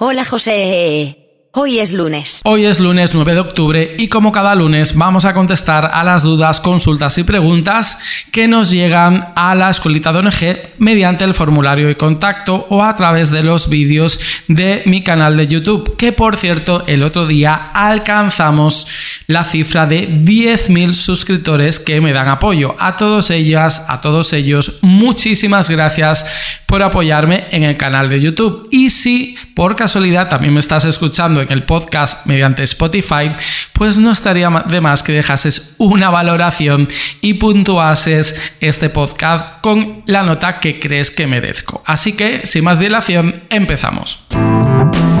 Hola José. Hoy es lunes. Hoy es lunes 9 de octubre y como cada lunes vamos a contestar a las dudas, consultas y preguntas que nos llegan a la escuelita de ONG mediante el formulario de contacto o a través de los vídeos de mi canal de YouTube, que por cierto el otro día alcanzamos la cifra de 10.000 suscriptores que me dan apoyo. A todos ellas, a todos ellos, muchísimas gracias por apoyarme en el canal de YouTube. Y si por casualidad también me estás escuchando en el podcast mediante Spotify, pues no estaría de más que dejases una valoración y puntuases este podcast con la nota que crees que merezco. Así que, sin más dilación, empezamos.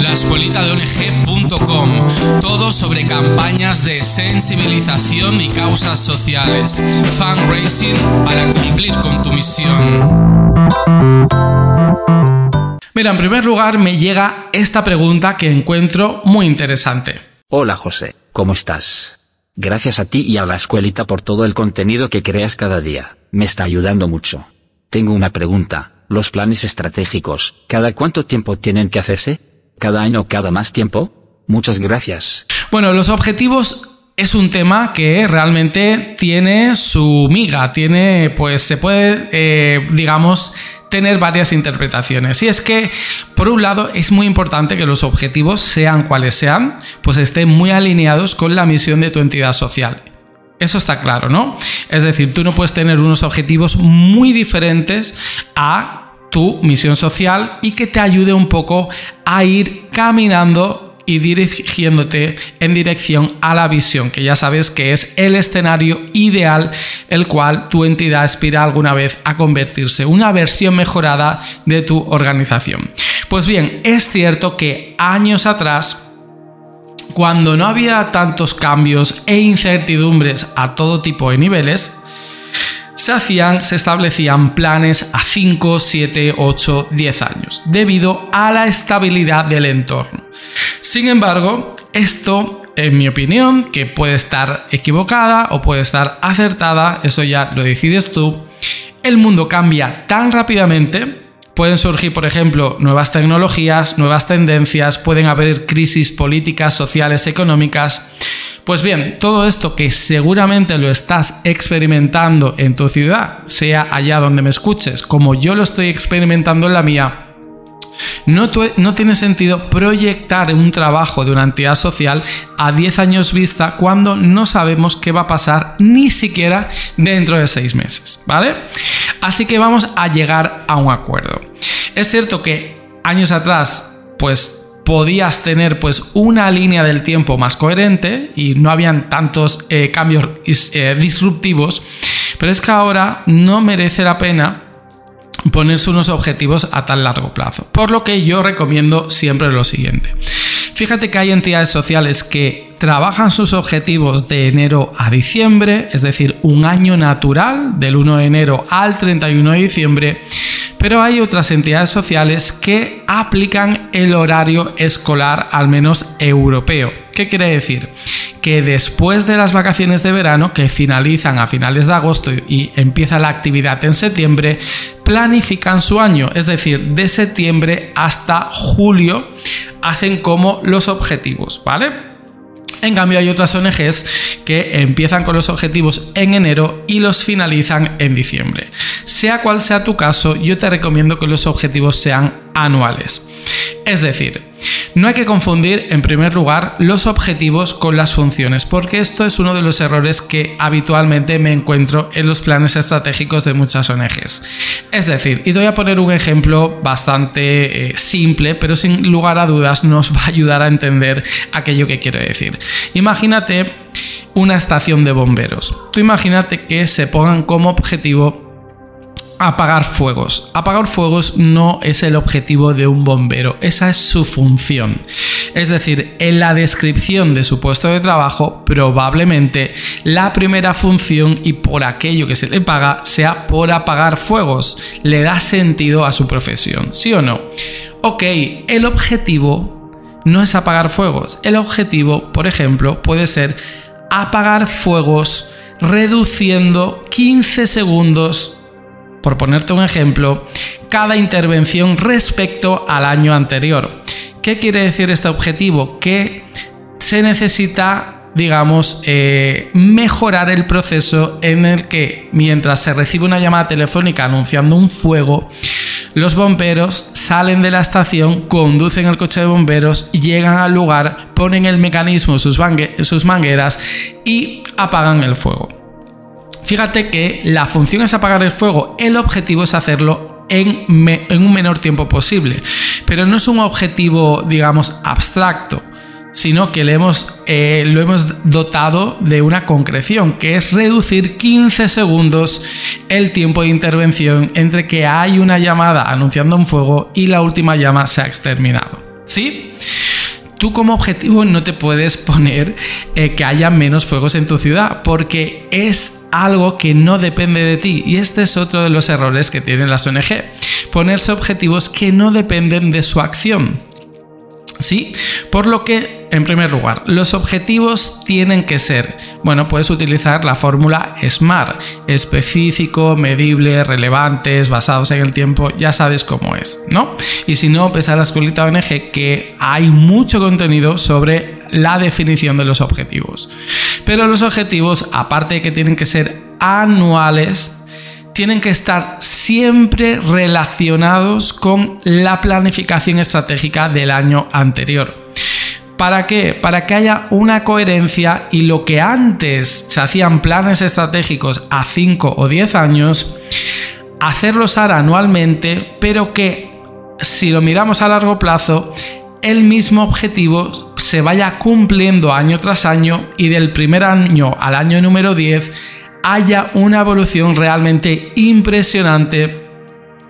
La escuelita de ONG.com, todo sobre campañas de sensibilización y causas sociales, fundraising para cumplir con tu misión. Mira, en primer lugar me llega esta pregunta que encuentro muy interesante. Hola José, ¿cómo estás? Gracias a ti y a la escuelita por todo el contenido que creas cada día, me está ayudando mucho. Tengo una pregunta, los planes estratégicos, ¿cada cuánto tiempo tienen que hacerse? ¿Cada año o cada más tiempo? Muchas gracias. Bueno, los objetivos es un tema que realmente tiene su miga, tiene, pues se puede, eh, digamos, tener varias interpretaciones. Y es que, por un lado, es muy importante que los objetivos, sean cuales sean, pues estén muy alineados con la misión de tu entidad social. Eso está claro, ¿no? Es decir, tú no puedes tener unos objetivos muy diferentes a tu misión social y que te ayude un poco a ir caminando y dirigiéndote en dirección a la visión, que ya sabes que es el escenario ideal el cual tu entidad aspira alguna vez a convertirse, una versión mejorada de tu organización. Pues bien, es cierto que años atrás, cuando no había tantos cambios e incertidumbres a todo tipo de niveles, se hacían, se establecían planes a 5, 7, 8, 10 años, debido a la estabilidad del entorno. Sin embargo, esto, en mi opinión, que puede estar equivocada o puede estar acertada, eso ya lo decides tú, el mundo cambia tan rápidamente, pueden surgir, por ejemplo, nuevas tecnologías, nuevas tendencias, pueden haber crisis políticas, sociales, económicas. Pues bien, todo esto que seguramente lo estás experimentando en tu ciudad, sea allá donde me escuches, como yo lo estoy experimentando en la mía, no, tiene sentido proyectar un trabajo de una entidad social a 10 años vista cuando no sabemos qué va a pasar ni siquiera dentro de 6 meses, ¿vale? Así que vamos a llegar a un acuerdo. Es cierto que años atrás, pues podías tener pues una línea del tiempo más coherente y no habían tantos eh, cambios eh, disruptivos, pero es que ahora no merece la pena ponerse unos objetivos a tan largo plazo. Por lo que yo recomiendo siempre lo siguiente. Fíjate que hay entidades sociales que trabajan sus objetivos de enero a diciembre, es decir, un año natural del 1 de enero al 31 de diciembre, pero hay otras entidades sociales que aplican el horario escolar, al menos europeo. ¿Qué quiere decir? Que después de las vacaciones de verano, que finalizan a finales de agosto y empieza la actividad en septiembre, planifican su año, es decir, de septiembre hasta julio hacen como los objetivos, ¿vale? En cambio, hay otras ONGs que empiezan con los objetivos en enero y los finalizan en diciembre. Sea cual sea tu caso, yo te recomiendo que los objetivos sean anuales. Es decir, no hay que confundir en primer lugar los objetivos con las funciones, porque esto es uno de los errores que habitualmente me encuentro en los planes estratégicos de muchas ONGs. Es decir, y te voy a poner un ejemplo bastante eh, simple, pero sin lugar a dudas nos va a ayudar a entender aquello que quiero decir. Imagínate una estación de bomberos. Tú imagínate que se pongan como objetivo apagar fuegos. Apagar fuegos no es el objetivo de un bombero, esa es su función. Es decir, en la descripción de su puesto de trabajo, probablemente la primera función y por aquello que se le paga sea por apagar fuegos. Le da sentido a su profesión, ¿sí o no? Ok, el objetivo no es apagar fuegos. El objetivo, por ejemplo, puede ser apagar fuegos reduciendo 15 segundos por ponerte un ejemplo, cada intervención respecto al año anterior. ¿Qué quiere decir este objetivo? Que se necesita digamos, eh, mejorar el proceso en el que mientras se recibe una llamada telefónica anunciando un fuego, los bomberos salen de la estación, conducen el coche de bomberos, llegan al lugar, ponen el mecanismo, sus, sus mangueras y apagan el fuego. Fíjate que la función es apagar el fuego, el objetivo es hacerlo en, un menor tiempo posible, pero no es un objetivo, digamos, abstracto sino que le hemos, eh, lo hemos dotado de una concreción, que es reducir 15 segundos el tiempo de intervención entre que hay una llamada anunciando un fuego y la última llama se ha exterminado. ¿Sí? Tú como objetivo no te puedes poner eh, que haya menos fuegos en tu ciudad, porque es algo que no depende de ti. Y este es otro de los errores que tienen las ONG. Ponerse objetivos que no dependen de su acción. ¿Sí? Por lo que, en primer lugar, los objetivos tienen que ser, bueno, puedes utilizar la fórmula SMART, específico, medible, relevantes, basados en el tiempo, ya sabes cómo es, ¿no? Y si no, ves a la escuelita ONG que hay mucho contenido sobre la definición de los objetivos. Pero los objetivos, aparte de que tienen que ser anuales, tienen que estar siempre relacionados con la planificación estratégica del año anterior. ¿Para qué? Para que haya una coherencia y lo que antes se hacían planes estratégicos a 5 o 10 años, hacerlos ahora anualmente, pero que si lo miramos a largo plazo, el mismo objetivo se vaya cumpliendo año tras año y del primer año al año número 10 haya una evolución realmente impresionante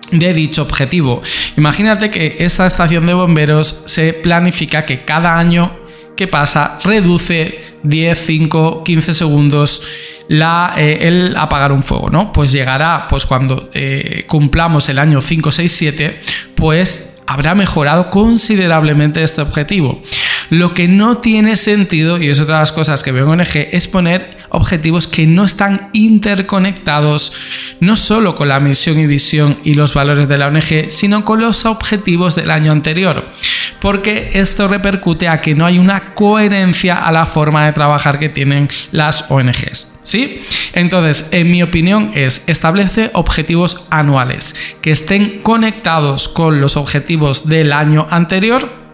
de dicho objetivo. Imagínate que esta estación de bomberos se planifica que cada año que pasa reduce 10, 5, 15 segundos la, eh, el apagar un fuego, ¿no? Pues llegará, pues cuando eh, cumplamos el año 5, 6, 7, pues habrá mejorado considerablemente este objetivo. Lo que no tiene sentido, y es otra de las cosas que veo en ONG, es poner objetivos que no están interconectados no solo con la misión y visión y los valores de la ONG, sino con los objetivos del año anterior. Porque esto repercute a que no hay una coherencia a la forma de trabajar que tienen las ONGs. ¿Sí? Entonces, en mi opinión es establece objetivos anuales que estén conectados con los objetivos del año anterior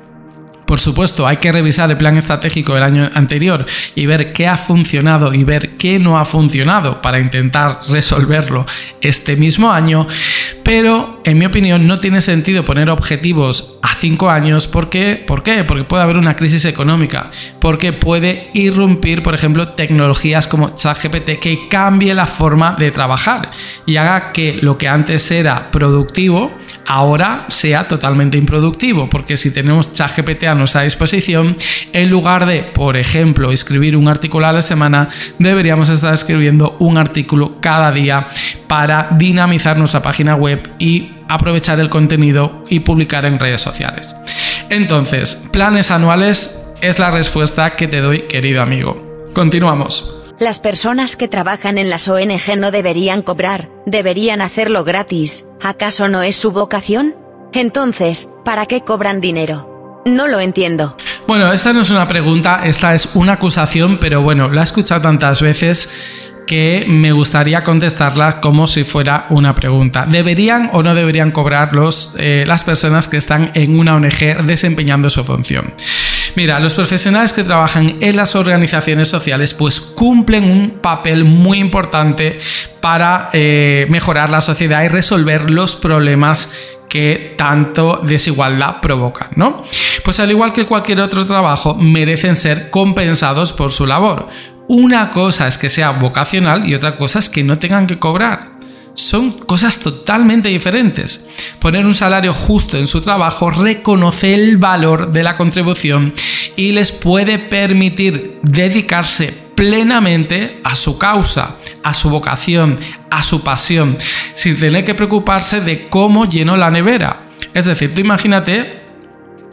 por supuesto, hay que revisar el plan estratégico del año anterior y ver qué ha funcionado y ver qué no ha funcionado para intentar resolverlo este mismo año, pero en mi opinión no tiene sentido poner objetivos a cinco años porque, ¿por qué? Porque puede haber una crisis económica, porque puede irrumpir, por ejemplo, tecnologías como ChatGPT que cambie la forma de trabajar y haga que lo que antes era productivo ahora sea totalmente improductivo, porque si tenemos ChatGPT a nuestra disposición, en lugar de, por ejemplo, escribir un artículo a la semana, deberíamos estar escribiendo un artículo cada día para dinamizar nuestra página web y aprovechar el contenido y publicar en redes sociales. Entonces, planes anuales es la respuesta que te doy, querido amigo. Continuamos. Las personas que trabajan en las ONG no deberían cobrar, deberían hacerlo gratis, ¿acaso no es su vocación? Entonces, ¿para qué cobran dinero? No lo entiendo. Bueno, esta no es una pregunta, esta es una acusación, pero bueno, la he escuchado tantas veces que me gustaría contestarla como si fuera una pregunta. ¿Deberían o no deberían cobrar eh, las personas que están en una ONG desempeñando su función? Mira, los profesionales que trabajan en las organizaciones sociales pues cumplen un papel muy importante para eh, mejorar la sociedad y resolver los problemas que tanto desigualdad provocan, ¿no? Pues al igual que cualquier otro trabajo, merecen ser compensados por su labor. Una cosa es que sea vocacional y otra cosa es que no tengan que cobrar. Son cosas totalmente diferentes. Poner un salario justo en su trabajo reconoce el valor de la contribución y les puede permitir dedicarse plenamente a su causa, a su vocación, a su pasión, sin tener que preocuparse de cómo lleno la nevera. Es decir, tú imagínate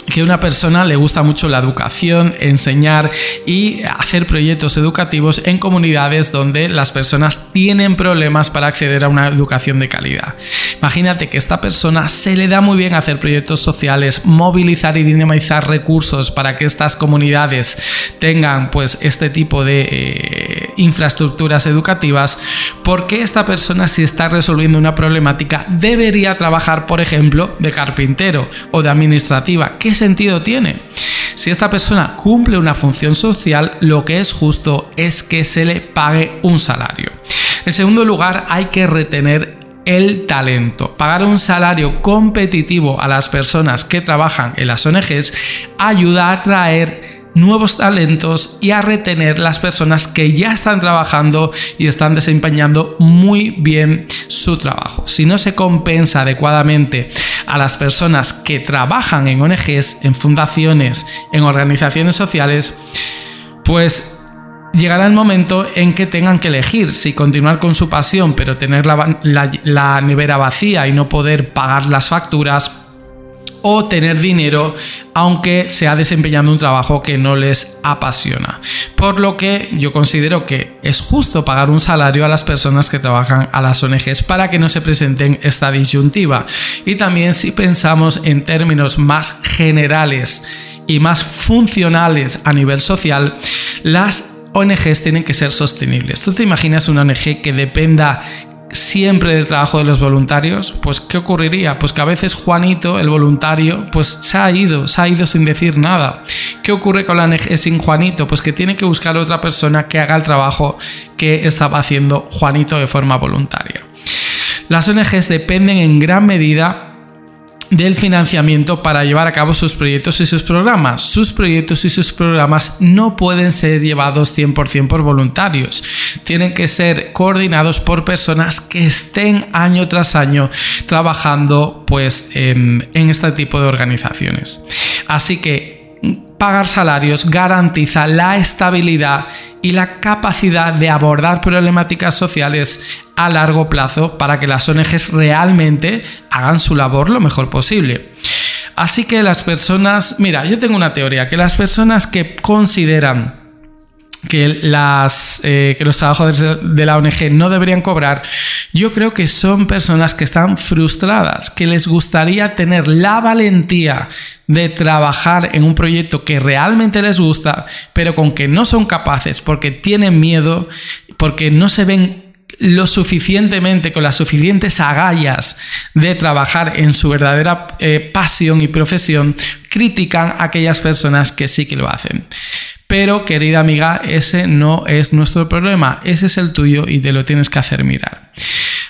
que a una persona le gusta mucho la educación, enseñar y hacer proyectos educativos en comunidades donde las personas tienen problemas para acceder a una educación de calidad. Imagínate que a esta persona se le da muy bien hacer proyectos sociales, movilizar y dinamizar recursos para que estas comunidades tengan pues este tipo de eh, infraestructuras educativas, porque esta persona si está resolviendo una problemática debería trabajar, por ejemplo, de carpintero o de administrativa. ¿Qué sentido tiene? Si esta persona cumple una función social, lo que es justo es que se le pague un salario. En segundo lugar, hay que retener el talento. Pagar un salario competitivo a las personas que trabajan en las ONGs ayuda a atraer nuevos talentos y a retener las personas que ya están trabajando y están desempeñando muy bien su trabajo. Si no se compensa adecuadamente a las personas que trabajan en ONGs, en fundaciones, en organizaciones sociales, pues llegará el momento en que tengan que elegir si continuar con su pasión pero tener la, nevera vacía y no poder pagar las facturas o tener dinero aunque sea desempeñando un trabajo que no les apasiona. Por lo que yo considero que es justo pagar un salario a las personas que trabajan a las ONGs para que no se presenten esta disyuntiva. Y también si pensamos en términos más generales y más funcionales a nivel social, las ONGs tienen que ser sostenibles. ¿Tú te imaginas una ONG que dependa siempre del trabajo de los voluntarios, pues ¿qué ocurriría? Pues que a veces Juanito, el voluntario, pues se ha ido, se ha ido sin decir nada. ¿Qué ocurre con la ONG sin Juanito? Pues que tiene que buscar otra persona que haga el trabajo que estaba haciendo Juanito de forma voluntaria. Las ONGs dependen en gran medida del financiamiento para llevar a cabo sus proyectos y sus programas. Sus proyectos y sus programas no pueden ser llevados 100% por voluntarios. Tienen que ser coordinados por personas que estén año tras año trabajando pues, en, en este tipo de organizaciones. Así que pagar salarios garantiza la estabilidad y la capacidad de abordar problemáticas sociales a largo plazo para que las ONGs realmente hagan su labor lo mejor posible. Así que las personas, mira, yo tengo una teoría, que las personas que consideran eh, que los trabajadores de la ONG no deberían cobrar, yo creo que son personas que están frustradas, que les gustaría tener la valentía de trabajar en un proyecto que realmente les gusta, pero con que no son capaces porque tienen miedo, porque no se ven lo suficientemente, con las suficientes agallas de trabajar en su verdadera eh, pasión y profesión, critican a aquellas personas que sí que lo hacen. Pero, querida amiga, ese no es nuestro problema, ese es el tuyo y te lo tienes que hacer mirar.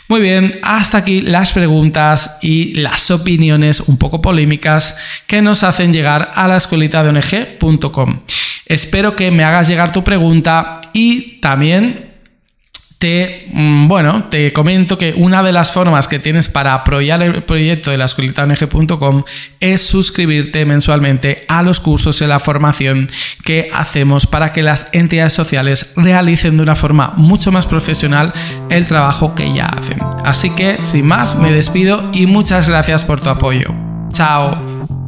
Muy bien, hasta aquí las preguntas y las opiniones un poco polémicas que nos hacen llegar a la escuelita de ONG.com. Espero que me hagas llegar tu pregunta y también te, mm, bueno, te comento que una de las formas que tienes para apoyar el proyecto de la escuelitaong.com es suscribirte mensualmente a los cursos y la formación que hacemos para que las entidades sociales realicen de una forma mucho más profesional el trabajo que ya hacen. Así que, sin más, me despido y muchas gracias por tu apoyo. Chao.